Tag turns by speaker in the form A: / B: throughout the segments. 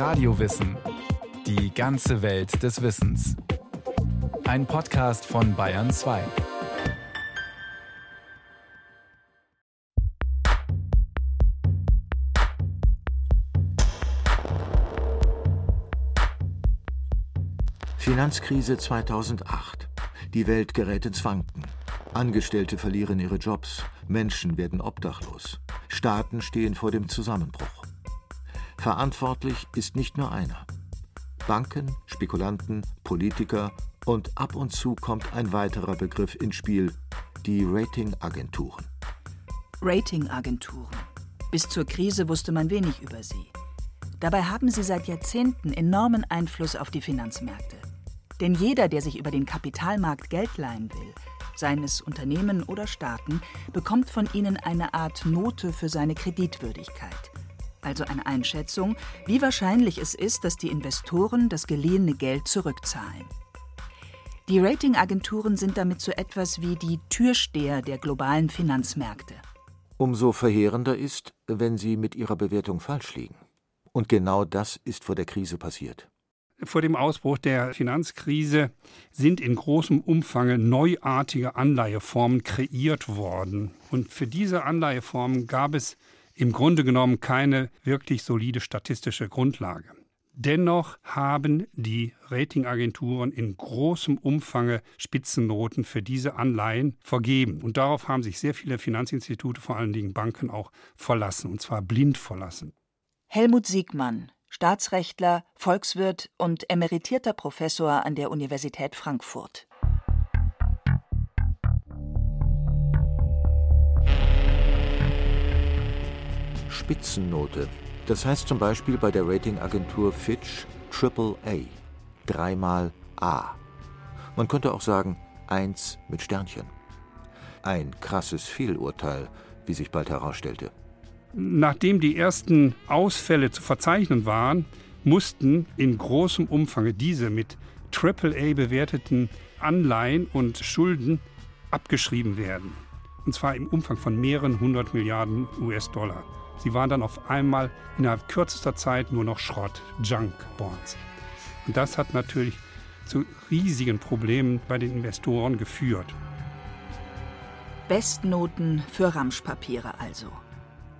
A: Radiowissen. Die ganze Welt des Wissens. Ein Podcast von Bayern 2.
B: Finanzkrise 2008. Die Welt gerät ins Wanken. Angestellte verlieren ihre Jobs, Menschen werden obdachlos, Staaten stehen vor dem Zusammenbruch. Verantwortlich ist nicht nur einer. Banken, Spekulanten, Politiker und ab und zu kommt ein weiterer Begriff ins Spiel, die Ratingagenturen.
C: Ratingagenturen. Bis zur Krise wusste man wenig über sie. Dabei haben sie seit Jahrzehnten enormen Einfluss auf die Finanzmärkte. Denn jeder, der sich über den Kapitalmarkt Geld leihen will, seien es Unternehmen oder Staaten, bekommt von ihnen eine Art Note für seine Kreditwürdigkeit. Also eine Einschätzung, wie wahrscheinlich es ist, dass die Investoren das geliehene Geld zurückzahlen. Die Ratingagenturen sind damit so etwas wie die Türsteher der globalen Finanzmärkte.
B: Umso verheerender ist, wenn sie mit ihrer Bewertung falsch liegen. Und genau das ist vor der Krise passiert.
D: Vor dem Ausbruch der Finanzkrise sind in großem Umfang neuartige Anleiheformen kreiert worden. Und für diese Anleiheformen gab es im Grunde genommen keine wirklich solide statistische Grundlage. Dennoch haben die Ratingagenturen in großem Umfang Spitzennoten für diese Anleihen vergeben. Und darauf haben sich sehr viele Finanzinstitute, vor allen Dingen Banken, auch verlassen, und zwar blind verlassen.
C: Helmut Siegmann, Staatsrechtler, Volkswirt und emeritierter Professor an der Universität Frankfurt.
B: Spitzennote. Das heißt zum Beispiel bei der Ratingagentur Fitch Triple A, dreimal A. Man könnte auch sagen 1 mit Sternchen. Ein krasses Fehlurteil, wie sich bald herausstellte.
D: Nachdem die ersten Ausfälle zu verzeichnen waren, mussten in großem Umfang diese mit AAA bewerteten Anleihen und Schulden abgeschrieben werden. Und zwar im Umfang von mehreren hundert Milliarden US-Dollar. Sie waren dann auf einmal innerhalb kürzester Zeit nur noch Schrott, Junk Bonds. Und das hat natürlich zu riesigen Problemen bei den Investoren geführt.
C: Bestnoten für Ramschpapiere also.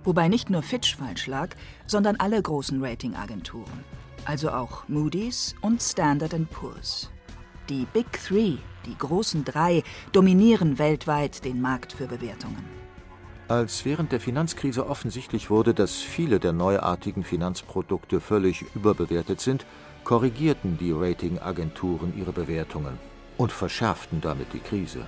C: Wobei nicht nur Fitch falsch lag, sondern alle großen Ratingagenturen. Also auch Moody's und Standard Poor's. Die Big Three, die großen drei, dominieren weltweit den Markt für Bewertungen.
B: Als während der Finanzkrise offensichtlich wurde, dass viele der neuartigen Finanzprodukte völlig überbewertet sind, korrigierten die Ratingagenturen ihre Bewertungen und verschärften damit die Krise.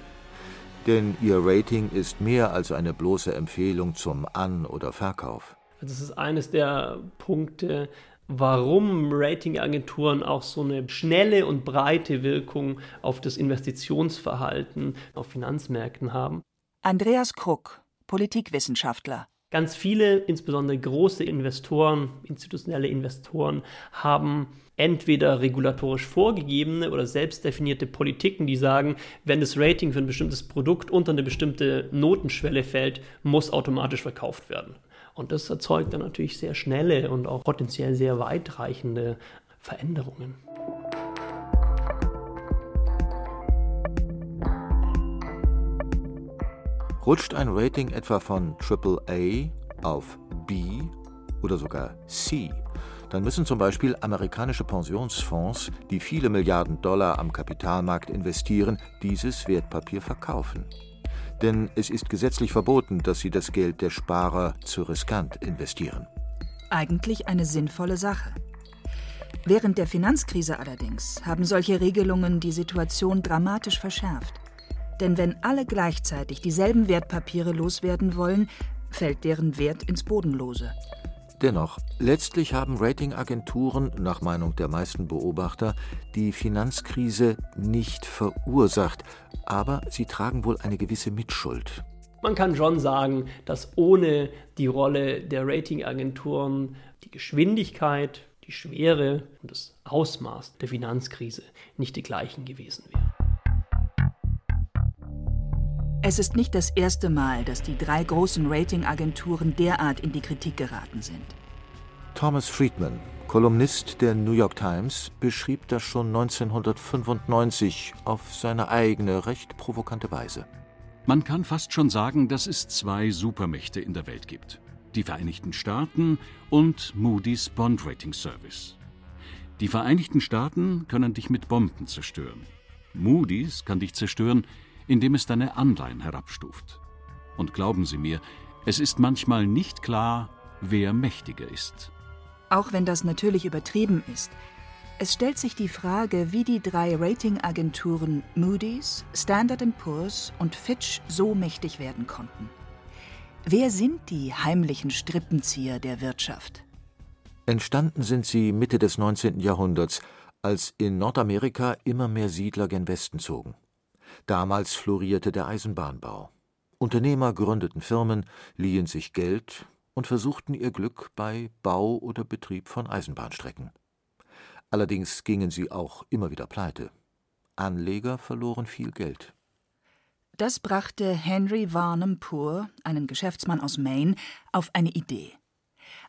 B: Denn ihr Rating ist mehr als eine bloße Empfehlung zum An- oder Verkauf.
E: Das ist eines der Punkte, warum Ratingagenturen auch so eine schnelle und breite Wirkung auf das Investitionsverhalten auf Finanzmärkten haben.
C: Andreas Kruck, Politikwissenschaftler.
E: Ganz viele, insbesondere große Investoren, institutionelle Investoren, haben entweder regulatorisch vorgegebene oder selbst definierte Politiken, die sagen, wenn das Rating für ein bestimmtes Produkt unter eine bestimmte Notenschwelle fällt, muss automatisch verkauft werden. Und das erzeugt dann natürlich sehr schnelle und auch potenziell sehr weitreichende Veränderungen.
B: Rutscht ein Rating etwa von AAA auf B oder sogar C, dann müssen zum Beispiel amerikanische Pensionsfonds, die viele Milliarden Dollar am Kapitalmarkt investieren, dieses Wertpapier verkaufen. Denn es ist gesetzlich verboten, dass sie das Geld der Sparer zu riskant investieren.
C: Eigentlich eine sinnvolle Sache. Während der Finanzkrise allerdings haben solche Regelungen die Situation dramatisch verschärft. Denn wenn alle gleichzeitig dieselben Wertpapiere loswerden wollen, fällt deren Wert ins Bodenlose.
B: Dennoch, letztlich haben Ratingagenturen, nach Meinung der meisten Beobachter, die Finanzkrise nicht verursacht, aber sie tragen wohl eine gewisse Mitschuld.
E: Man kann schon sagen, dass ohne die Rolle der Ratingagenturen die Geschwindigkeit, die Schwere und das Ausmaß der Finanzkrise nicht die gleichen gewesen wären.
C: Es ist nicht das erste Mal, dass die drei großen Ratingagenturen derart in die Kritik geraten sind.
B: Thomas Friedman, Kolumnist der New York Times beschrieb das schon 1995 auf seine eigene, recht provokante Weise.
F: Man kann fast schon sagen, dass es zwei Supermächte in der Welt gibt. Die Vereinigten Staaten und Moody's Bond Rating Service. Die Vereinigten Staaten können dich mit Bomben zerstören. Moody's kann dich zerstören, indem es deine Anleihen herabstuft. Und glauben Sie mir, es ist manchmal nicht klar, wer mächtiger ist.
C: Auch wenn das natürlich übertrieben ist. Es stellt sich die Frage, wie die drei Ratingagenturen Moody's, Standard Poor's und Fitch so mächtig werden konnten. Wer sind die heimlichen Strippenzieher der Wirtschaft?
B: Entstanden sind sie Mitte des 19. Jahrhunderts, als in Nordamerika immer mehr Siedler gen Westen zogen. Damals florierte der Eisenbahnbau. Unternehmer gründeten Firmen, liehen sich Geld und versuchten ihr Glück bei Bau oder Betrieb von Eisenbahnstrecken. Allerdings gingen sie auch immer wieder pleite. Anleger verloren viel Geld.
C: Das brachte Henry Varnum Poor, einen Geschäftsmann aus Maine, auf eine Idee.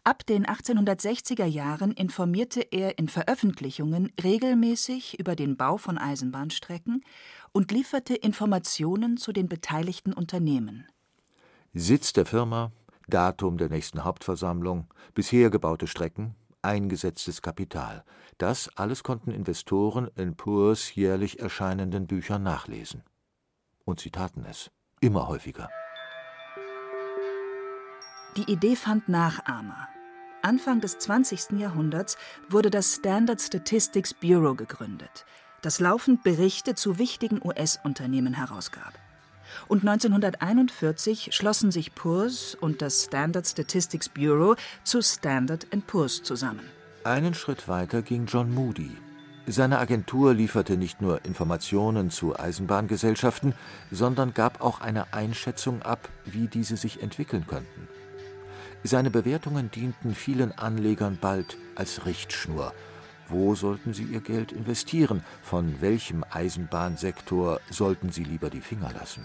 C: Ab den 1860er Jahren informierte er in Veröffentlichungen regelmäßig über den Bau von Eisenbahnstrecken und lieferte Informationen zu den beteiligten Unternehmen.
B: Sitz der Firma, Datum der nächsten Hauptversammlung, bisher gebaute Strecken, eingesetztes Kapital. Das alles konnten Investoren in Poors jährlich erscheinenden Büchern nachlesen. Und sie taten es, immer häufiger.
C: Die Idee fand Nachahmer. Anfang des 20. Jahrhunderts wurde das Standard Statistics Bureau gegründet, das laufend Berichte zu wichtigen US-Unternehmen herausgab. Und 1941 schlossen sich Poor's und das Standard Statistics Bureau zu Standard Poor's zusammen.
B: Einen Schritt weiter ging John Moody. Seine Agentur lieferte nicht nur Informationen zu Eisenbahngesellschaften, sondern gab auch eine Einschätzung ab, wie diese sich entwickeln könnten. Seine Bewertungen dienten vielen Anlegern bald als Richtschnur. Wo sollten sie ihr Geld investieren? Von welchem Eisenbahnsektor sollten sie lieber die Finger lassen?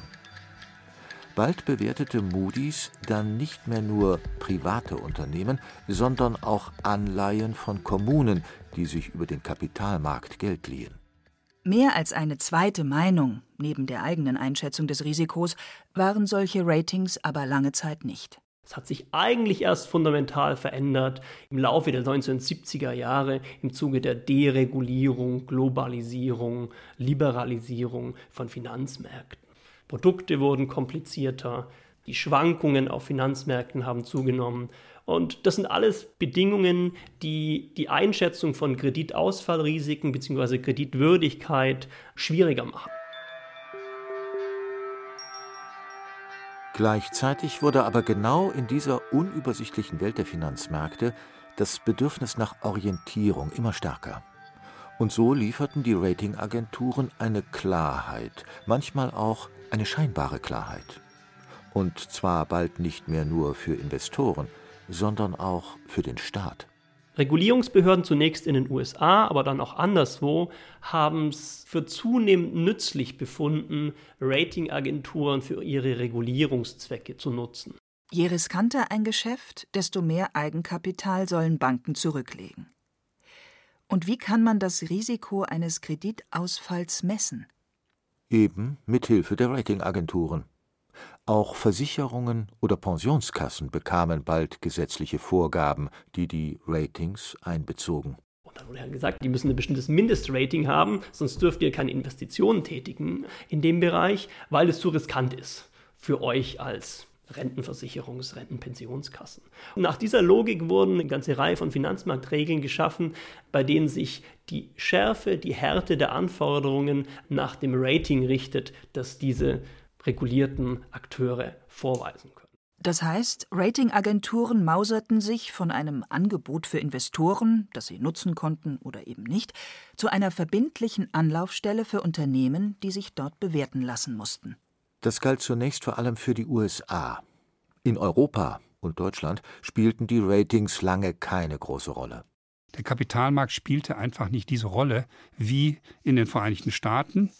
B: Bald bewertete Moody's dann nicht mehr nur private Unternehmen, sondern auch Anleihen von Kommunen, die sich über den Kapitalmarkt Geld liehen.
C: Mehr als eine zweite Meinung, neben der eigenen Einschätzung des Risikos, waren solche Ratings aber lange Zeit nicht.
E: Es hat sich eigentlich erst fundamental verändert im Laufe der 1970er Jahre im Zuge der Deregulierung, Globalisierung, Liberalisierung von Finanzmärkten. Produkte wurden komplizierter, die Schwankungen auf Finanzmärkten haben zugenommen. Und das sind alles Bedingungen, die die Einschätzung von Kreditausfallrisiken bzw. Kreditwürdigkeit schwieriger machen.
B: Gleichzeitig wurde aber genau in dieser unübersichtlichen Welt der Finanzmärkte das Bedürfnis nach Orientierung immer stärker. Und so lieferten die Ratingagenturen eine Klarheit, manchmal auch eine scheinbare Klarheit. Und zwar bald nicht mehr nur für Investoren, sondern auch für den Staat.
E: Regulierungsbehörden zunächst in den USA, aber dann auch anderswo, haben es für zunehmend nützlich befunden, Ratingagenturen für ihre Regulierungszwecke zu nutzen.
C: Je riskanter ein Geschäft, desto mehr Eigenkapital sollen Banken zurücklegen. Und wie kann man das Risiko eines Kreditausfalls messen?
B: Eben mit Hilfe der Ratingagenturen. Auch Versicherungen oder Pensionskassen bekamen bald gesetzliche Vorgaben, die die Ratings einbezogen.
E: Und dann wurde ja gesagt, die müssen ein bestimmtes Mindestrating haben, sonst dürft ihr keine Investitionen tätigen in dem Bereich, weil es zu riskant ist für euch als Rentenversicherungs-, Rentenpensionskassen. Und nach dieser Logik wurden eine ganze Reihe von Finanzmarktregeln geschaffen, bei denen sich die Schärfe, die Härte der Anforderungen nach dem Rating richtet, das diese regulierten Akteure vorweisen können.
C: Das heißt, Ratingagenturen mauserten sich von einem Angebot für Investoren, das sie nutzen konnten oder eben nicht, zu einer verbindlichen Anlaufstelle für Unternehmen, die sich dort bewerten lassen mussten.
B: Das galt zunächst vor allem für die USA. In Europa und Deutschland spielten die Ratings lange keine große Rolle.
D: Der Kapitalmarkt spielte einfach nicht diese Rolle wie in den Vereinigten Staaten.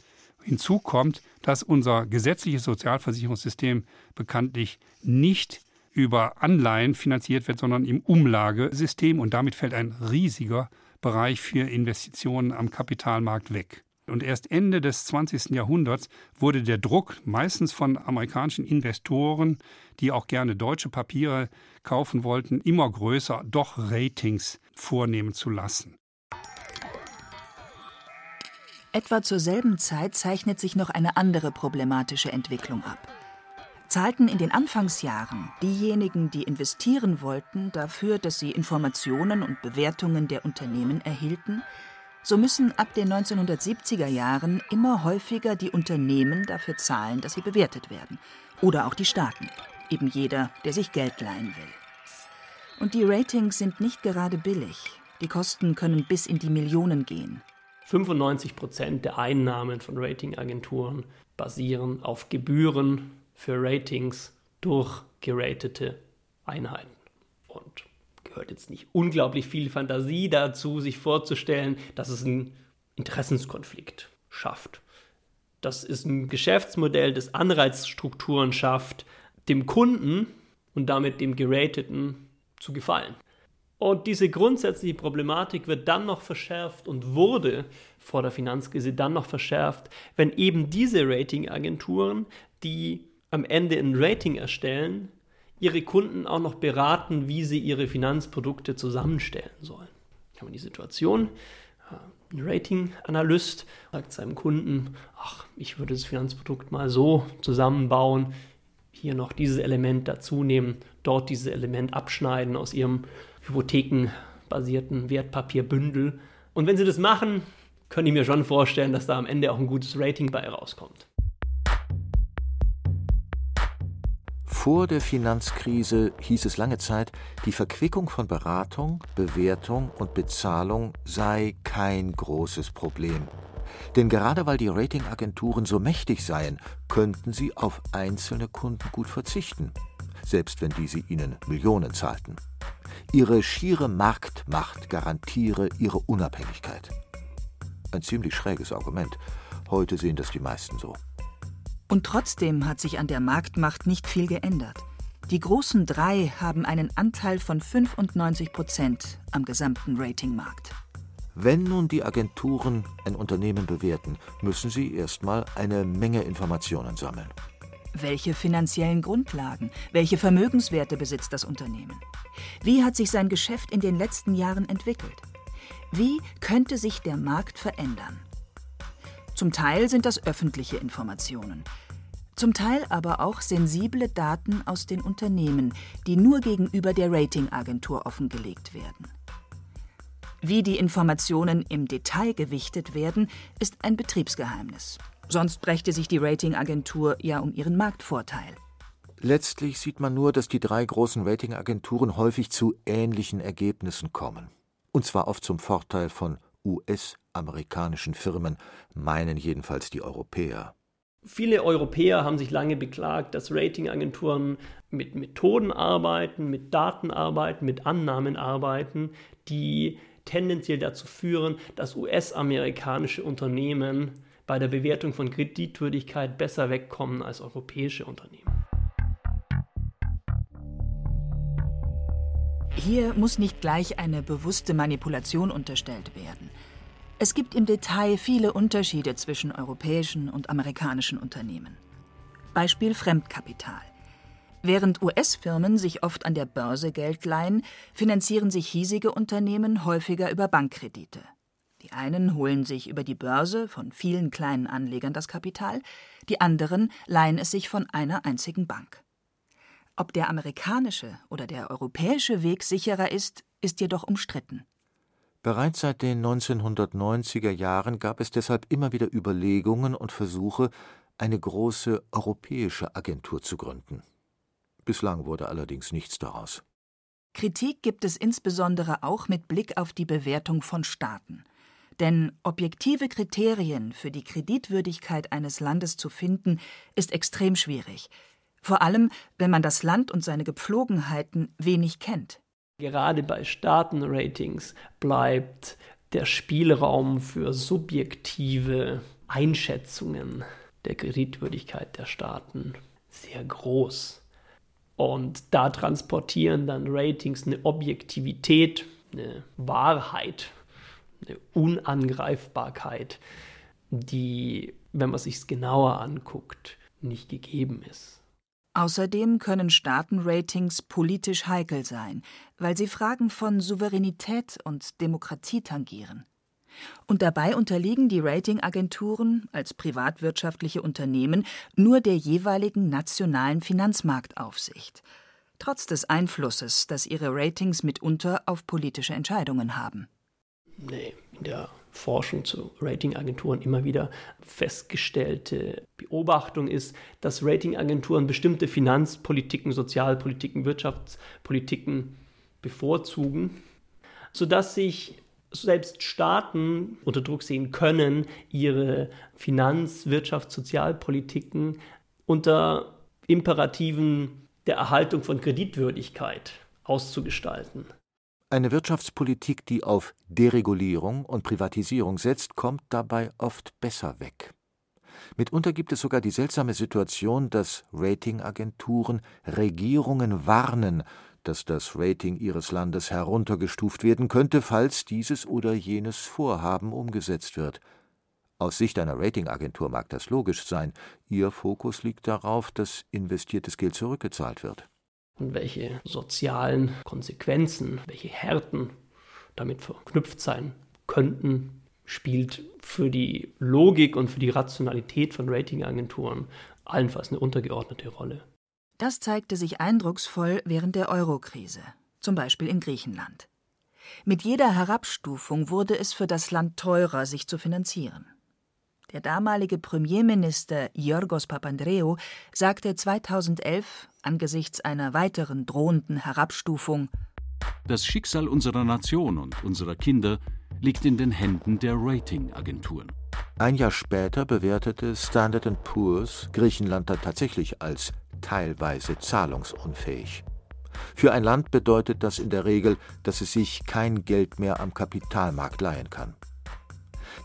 D: Hinzu kommt, dass unser gesetzliches Sozialversicherungssystem bekanntlich nicht über Anleihen finanziert wird, sondern im Umlagesystem. Und damit fällt ein riesiger Bereich für Investitionen am Kapitalmarkt weg. Und erst Ende des 20. Jahrhunderts wurde der Druck meistens von amerikanischen Investoren, die auch gerne deutsche Papiere kaufen wollten, immer größer, doch Ratings vornehmen zu lassen.
C: Etwa zur selben Zeit zeichnet sich noch eine andere problematische Entwicklung ab. Zahlten in den Anfangsjahren diejenigen, die investieren wollten, dafür, dass sie Informationen und Bewertungen der Unternehmen erhielten, so müssen ab den 1970er Jahren immer häufiger die Unternehmen dafür zahlen, dass sie bewertet werden. Oder auch die Staaten. Eben jeder, der sich Geld leihen will. Und die Ratings sind nicht gerade billig. Die Kosten können bis in die Millionen gehen.
E: 95 Prozent der Einnahmen von Ratingagenturen basieren auf Gebühren für Ratings durch geratete Einheiten. Und gehört jetzt nicht unglaublich viel Fantasie dazu, sich vorzustellen, dass es einen Interessenskonflikt schafft. Das ist ein Geschäftsmodell, das Anreizstrukturen schafft, dem Kunden und damit dem Gerateten zu gefallen. Und diese grundsätzliche Problematik wird dann noch verschärft und wurde vor der Finanzkrise dann noch verschärft, wenn eben diese Ratingagenturen, die am Ende ein Rating erstellen, ihre Kunden auch noch beraten, wie sie ihre Finanzprodukte zusammenstellen sollen. Ich habe die Situation, äh, ein Rating-Analyst sagt seinem Kunden, ach, ich würde das Finanzprodukt mal so zusammenbauen, hier noch dieses Element dazu nehmen, dort dieses Element abschneiden aus ihrem hypothekenbasierten Wertpapierbündel. Und wenn sie das machen, können ich mir schon vorstellen, dass da am Ende auch ein gutes Rating bei rauskommt.
B: Vor der Finanzkrise hieß es lange Zeit, die Verquickung von Beratung, Bewertung und Bezahlung sei kein großes Problem. Denn gerade weil die Ratingagenturen so mächtig seien, könnten sie auf einzelne Kunden gut verzichten, selbst wenn diese ihnen Millionen zahlten. Ihre schiere Marktmacht garantiere ihre Unabhängigkeit. Ein ziemlich schräges Argument. Heute sehen das die meisten so.
C: Und trotzdem hat sich an der Marktmacht nicht viel geändert. Die großen drei haben einen Anteil von 95 Prozent am gesamten Ratingmarkt.
B: Wenn nun die Agenturen ein Unternehmen bewerten, müssen sie erstmal eine Menge Informationen sammeln.
C: Welche finanziellen Grundlagen, welche Vermögenswerte besitzt das Unternehmen? Wie hat sich sein Geschäft in den letzten Jahren entwickelt? Wie könnte sich der Markt verändern? Zum Teil sind das öffentliche Informationen, zum Teil aber auch sensible Daten aus den Unternehmen, die nur gegenüber der Ratingagentur offengelegt werden. Wie die Informationen im Detail gewichtet werden, ist ein Betriebsgeheimnis. Sonst brächte sich die Ratingagentur ja um ihren Marktvorteil.
B: Letztlich sieht man nur, dass die drei großen Ratingagenturen häufig zu ähnlichen Ergebnissen kommen. Und zwar oft zum Vorteil von US-amerikanischen Firmen, meinen jedenfalls die Europäer.
E: Viele Europäer haben sich lange beklagt, dass Ratingagenturen mit Methoden arbeiten, mit Daten arbeiten, mit Annahmen arbeiten, die tendenziell dazu führen, dass US-amerikanische Unternehmen bei der Bewertung von Kreditwürdigkeit besser wegkommen als europäische Unternehmen.
C: Hier muss nicht gleich eine bewusste Manipulation unterstellt werden. Es gibt im Detail viele Unterschiede zwischen europäischen und amerikanischen Unternehmen. Beispiel Fremdkapital. Während US-Firmen sich oft an der Börse Geld leihen, finanzieren sich hiesige Unternehmen häufiger über Bankkredite. Die einen holen sich über die Börse von vielen kleinen Anlegern das Kapital, die anderen leihen es sich von einer einzigen Bank. Ob der amerikanische oder der europäische Weg sicherer ist, ist jedoch umstritten.
B: Bereits seit den 1990er Jahren gab es deshalb immer wieder Überlegungen und Versuche, eine große europäische Agentur zu gründen. Bislang wurde allerdings nichts daraus.
C: Kritik gibt es insbesondere auch mit Blick auf die Bewertung von Staaten. Denn objektive Kriterien für die Kreditwürdigkeit eines Landes zu finden, ist extrem schwierig, vor allem, wenn man das Land und seine Gepflogenheiten wenig kennt.
E: Gerade bei Staatenratings bleibt der Spielraum für subjektive Einschätzungen der Kreditwürdigkeit der Staaten sehr groß. Und da transportieren dann Ratings eine Objektivität, eine Wahrheit, Unangreifbarkeit, die, wenn man sich genauer anguckt, nicht gegeben ist.
C: Außerdem können Staatenratings politisch heikel sein, weil sie Fragen von Souveränität und Demokratie tangieren. Und dabei unterliegen die Ratingagenturen als privatwirtschaftliche Unternehmen nur der jeweiligen nationalen Finanzmarktaufsicht, trotz des Einflusses, das ihre Ratings mitunter auf politische Entscheidungen haben.
E: Nee, in der Forschung zu Ratingagenturen immer wieder festgestellte Beobachtung ist, dass Ratingagenturen bestimmte Finanzpolitiken, Sozialpolitiken, Wirtschaftspolitiken bevorzugen, sodass sich selbst Staaten unter Druck sehen können, ihre Finanz-, Wirtschafts-, Sozialpolitiken unter Imperativen der Erhaltung von Kreditwürdigkeit auszugestalten.
B: Eine Wirtschaftspolitik, die auf Deregulierung und Privatisierung setzt, kommt dabei oft besser weg. Mitunter gibt es sogar die seltsame Situation, dass Ratingagenturen Regierungen warnen, dass das Rating ihres Landes heruntergestuft werden könnte, falls dieses oder jenes Vorhaben umgesetzt wird. Aus Sicht einer Ratingagentur mag das logisch sein, ihr Fokus liegt darauf, dass investiertes Geld zurückgezahlt wird
E: und welche sozialen Konsequenzen, welche Härten damit verknüpft sein könnten, spielt für die Logik und für die Rationalität von Ratingagenturen allenfalls eine untergeordnete Rolle.
C: Das zeigte sich eindrucksvoll während der Eurokrise, zum Beispiel in Griechenland. Mit jeder Herabstufung wurde es für das Land teurer, sich zu finanzieren. Der damalige Premierminister Yorgos Papandreou sagte 2011 angesichts einer weiteren drohenden Herabstufung
F: Das Schicksal unserer Nation und unserer Kinder liegt in den Händen der Ratingagenturen.
B: Ein Jahr später bewertete Standard Poor's Griechenland dann tatsächlich als teilweise zahlungsunfähig. Für ein Land bedeutet das in der Regel, dass es sich kein Geld mehr am Kapitalmarkt leihen kann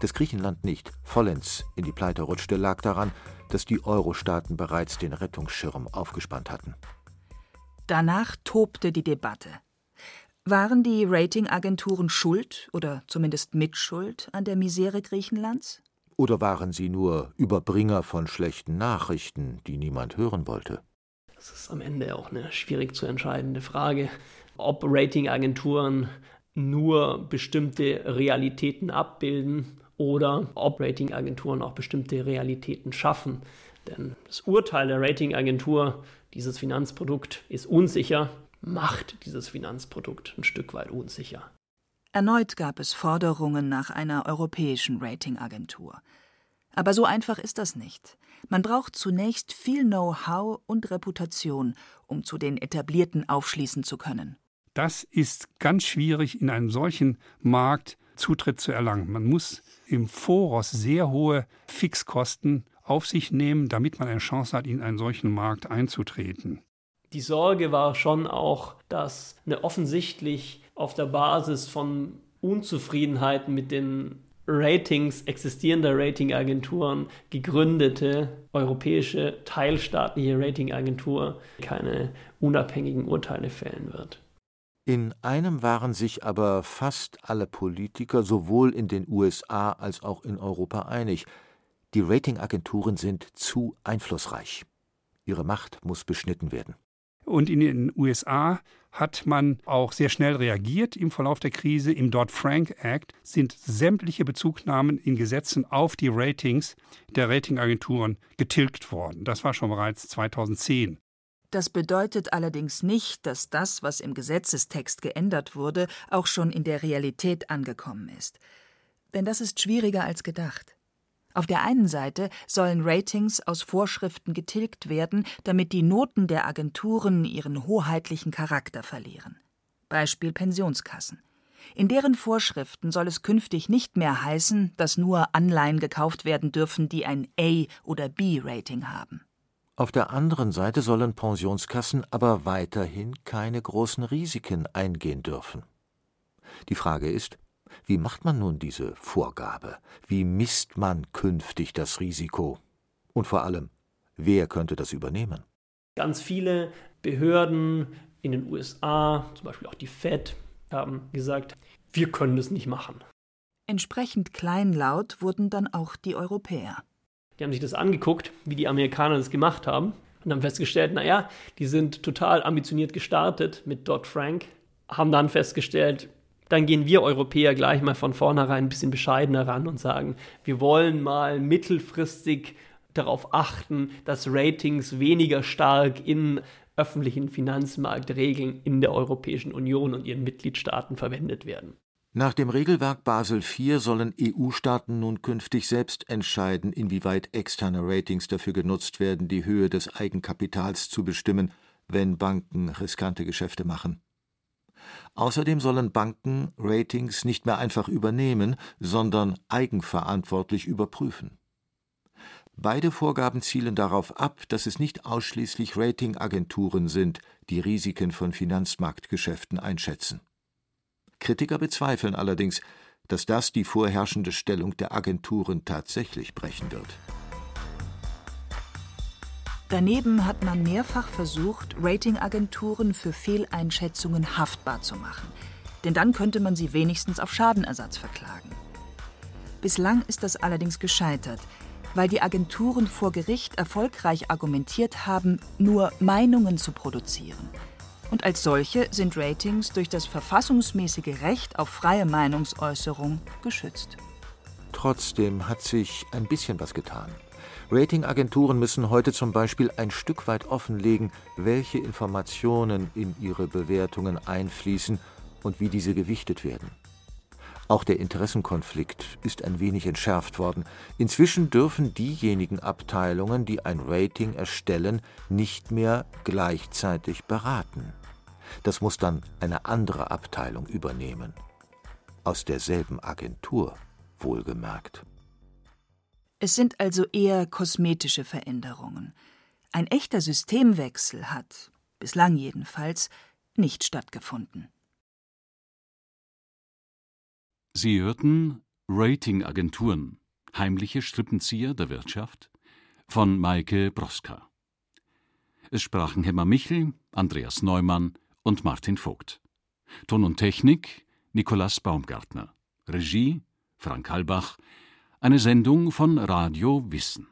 B: dass Griechenland nicht vollends in die Pleite rutschte, lag daran, dass die Euro-Staaten bereits den Rettungsschirm aufgespannt hatten.
C: Danach tobte die Debatte. Waren die Ratingagenturen schuld oder zumindest mitschuld an der Misere Griechenlands?
B: Oder waren sie nur Überbringer von schlechten Nachrichten, die niemand hören wollte?
E: Das ist am Ende auch eine schwierig zu entscheidende Frage, ob Ratingagenturen nur bestimmte Realitäten abbilden oder ob Ratingagenturen auch bestimmte Realitäten schaffen. Denn das Urteil der Ratingagentur, dieses Finanzprodukt ist unsicher, macht dieses Finanzprodukt ein Stück weit unsicher.
C: Erneut gab es Forderungen nach einer europäischen Ratingagentur. Aber so einfach ist das nicht. Man braucht zunächst viel Know-how und Reputation, um zu den etablierten aufschließen zu können.
D: Das ist ganz schwierig in einem solchen Markt Zutritt zu erlangen. Man muss im Voraus sehr hohe Fixkosten auf sich nehmen, damit man eine Chance hat, in einen solchen Markt einzutreten.
E: Die Sorge war schon auch, dass eine offensichtlich auf der Basis von Unzufriedenheiten mit den Ratings existierender Ratingagenturen gegründete europäische teilstaatliche Ratingagentur keine unabhängigen Urteile fällen wird.
B: In einem waren sich aber fast alle Politiker sowohl in den USA als auch in Europa einig die Ratingagenturen sind zu einflussreich. Ihre Macht muss beschnitten werden.
D: Und in den USA hat man auch sehr schnell reagiert im Verlauf der Krise. Im Dodd-Frank Act sind sämtliche Bezugnahmen in Gesetzen auf die Ratings der Ratingagenturen getilgt worden. Das war schon bereits 2010.
C: Das bedeutet allerdings nicht, dass das, was im Gesetzestext geändert wurde, auch schon in der Realität angekommen ist. Denn das ist schwieriger als gedacht. Auf der einen Seite sollen Ratings aus Vorschriften getilgt werden, damit die Noten der Agenturen ihren hoheitlichen Charakter verlieren. Beispiel Pensionskassen. In deren Vorschriften soll es künftig nicht mehr heißen, dass nur Anleihen gekauft werden dürfen, die ein A- oder B-Rating haben.
B: Auf der anderen Seite sollen Pensionskassen aber weiterhin keine großen Risiken eingehen dürfen. Die Frage ist, wie macht man nun diese Vorgabe? Wie misst man künftig das Risiko? Und vor allem, wer könnte das übernehmen?
E: Ganz viele Behörden in den USA, zum Beispiel auch die Fed, haben gesagt, wir können das nicht machen.
C: Entsprechend kleinlaut wurden dann auch die Europäer.
E: Die haben sich das angeguckt, wie die Amerikaner das gemacht haben und haben festgestellt, naja, die sind total ambitioniert gestartet mit Dodd-Frank, haben dann festgestellt, dann gehen wir Europäer gleich mal von vornherein ein bisschen bescheidener ran und sagen, wir wollen mal mittelfristig darauf achten, dass Ratings weniger stark in öffentlichen Finanzmarktregeln in der Europäischen Union und ihren Mitgliedstaaten verwendet werden.
B: Nach dem Regelwerk Basel IV sollen EU-Staaten nun künftig selbst entscheiden, inwieweit externe Ratings dafür genutzt werden, die Höhe des Eigenkapitals zu bestimmen, wenn Banken riskante Geschäfte machen. Außerdem sollen Banken Ratings nicht mehr einfach übernehmen, sondern eigenverantwortlich überprüfen. Beide Vorgaben zielen darauf ab, dass es nicht ausschließlich Ratingagenturen sind, die Risiken von Finanzmarktgeschäften einschätzen. Kritiker bezweifeln allerdings, dass das die vorherrschende Stellung der Agenturen tatsächlich brechen wird.
C: Daneben hat man mehrfach versucht, Ratingagenturen für Fehleinschätzungen haftbar zu machen. Denn dann könnte man sie wenigstens auf Schadenersatz verklagen. Bislang ist das allerdings gescheitert, weil die Agenturen vor Gericht erfolgreich argumentiert haben, nur Meinungen zu produzieren. Und als solche sind Ratings durch das verfassungsmäßige Recht auf freie Meinungsäußerung geschützt.
B: Trotzdem hat sich ein bisschen was getan. Ratingagenturen müssen heute zum Beispiel ein Stück weit offenlegen, welche Informationen in ihre Bewertungen einfließen und wie diese gewichtet werden. Auch der Interessenkonflikt ist ein wenig entschärft worden. Inzwischen dürfen diejenigen Abteilungen, die ein Rating erstellen, nicht mehr gleichzeitig beraten. Das muss dann eine andere Abteilung übernehmen. Aus derselben Agentur, wohlgemerkt.
C: Es sind also eher kosmetische Veränderungen. Ein echter Systemwechsel hat, bislang jedenfalls, nicht stattgefunden.
F: Sie hörten Ratingagenturen, heimliche Strippenzieher der Wirtschaft von Maike Broska. Es sprachen Hemmer Michel, Andreas Neumann und Martin Vogt. Ton und Technik Nikolaus Baumgartner. Regie Frank Halbach. Eine Sendung von Radio Wissen.